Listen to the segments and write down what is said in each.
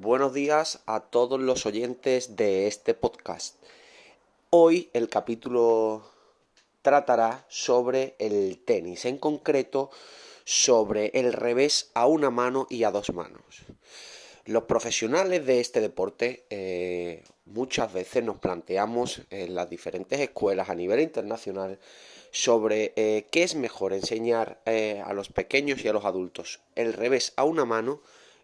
buenos días a todos los oyentes de este podcast. Hoy el capítulo tratará sobre el tenis, en concreto sobre el revés a una mano y a dos manos. Los profesionales de este deporte eh, muchas veces nos planteamos en las diferentes escuelas a nivel internacional sobre eh, qué es mejor enseñar eh, a los pequeños y a los adultos, el revés a una mano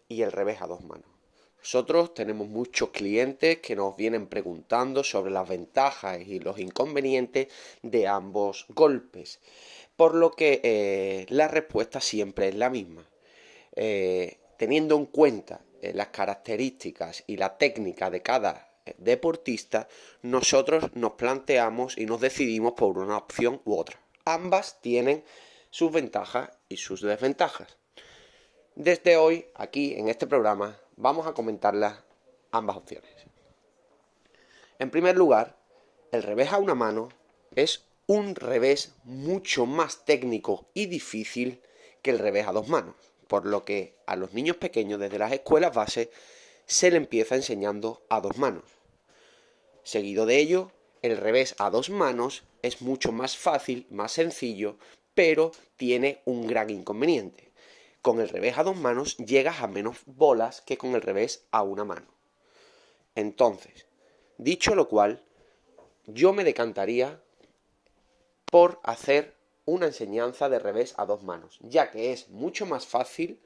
y el revés a dos manos. Nosotros tenemos muchos clientes que nos vienen preguntando sobre las ventajas y los inconvenientes de ambos golpes, por lo que la respuesta siempre es la misma. teniendo en cuenta eh, las características y la técnica de cada eh, deportista, nosotros nos planteamos y nos decidimos por una opción u otra. Ambas tienen sus ventajas y sus desventajas. Desde hoy, aquí en este programa, vamos a comentarlas ambas opciones. En primer lugar, el revés a una mano es un revés mucho más técnico y difícil que el revés a dos manos por lo que a los niños pequeños desde las escuelas base se le empieza enseñando a dos manos. Seguido de ello, el revés a dos manos es mucho más fácil, más sencillo, pero tiene un gran inconveniente. Con el revés a dos manos llegas a menos bolas que con el revés a una mano. Entonces, dicho lo cual, yo me decantaría por hacer una enseñanza de revés a dos manos, ya que es mucho más fácil,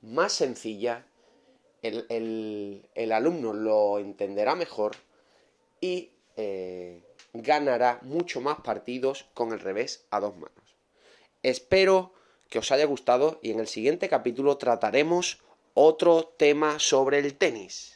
más sencilla, el, alumno lo entenderá mejor y eh, ganará mucho más partidos con el revés a dos manos. Espero que os haya gustado y en el siguiente capítulo trataremos otro tema sobre el tenis.